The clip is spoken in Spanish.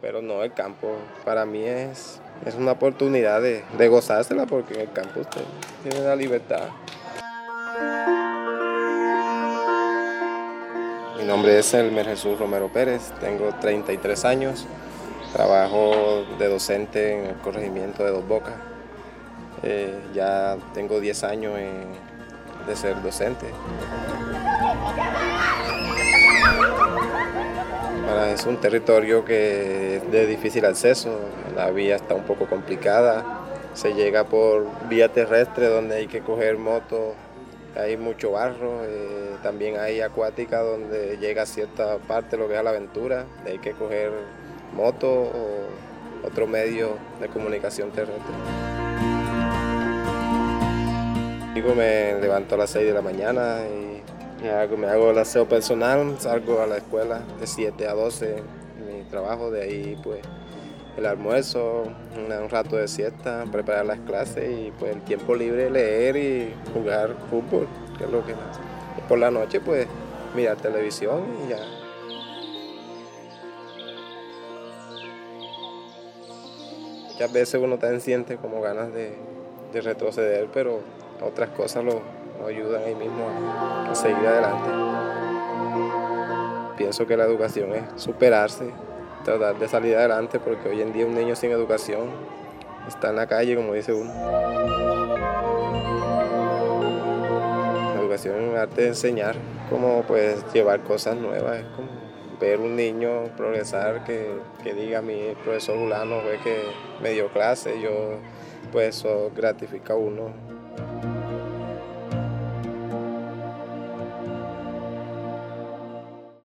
Pero no, el campo para mí es, es una oportunidad de, de gozársela porque en el campo usted tiene la libertad. Mi nombre es Elmer Jesús Romero Pérez, tengo 33 años, trabajo de docente en el corregimiento de Dos Bocas. Eh, ya tengo 10 años de ser docente. Es un territorio que es de difícil acceso, la vía está un poco complicada, se llega por vía terrestre donde hay que coger motos, hay mucho barro, eh, también hay acuática donde llega a cierta parte lo que es la aventura, hay que coger moto o otro medio de comunicación terrestre. Me levanto a las 6 de la mañana y hago, me hago el aseo personal, salgo a la escuela de 7 a 12, mi trabajo, de ahí pues el almuerzo, un rato de siesta, preparar las clases y pues el tiempo libre leer y jugar fútbol, que es lo que más. Por la noche pues mirar televisión y ya. Muchas veces uno también siente como ganas de, de retroceder, pero otras cosas lo, ayudan ahí mismo a, seguir adelante. Pienso que la educación es superarse, tratar de salir adelante, porque hoy en día un niño sin educación está en la calle, como dice uno. La educación es un arte de enseñar, cómo pues llevar cosas nuevas, es como ver un niño progresar, que, que diga mi profesor Julano fue que me dio clase, yo pues eso gratifica a uno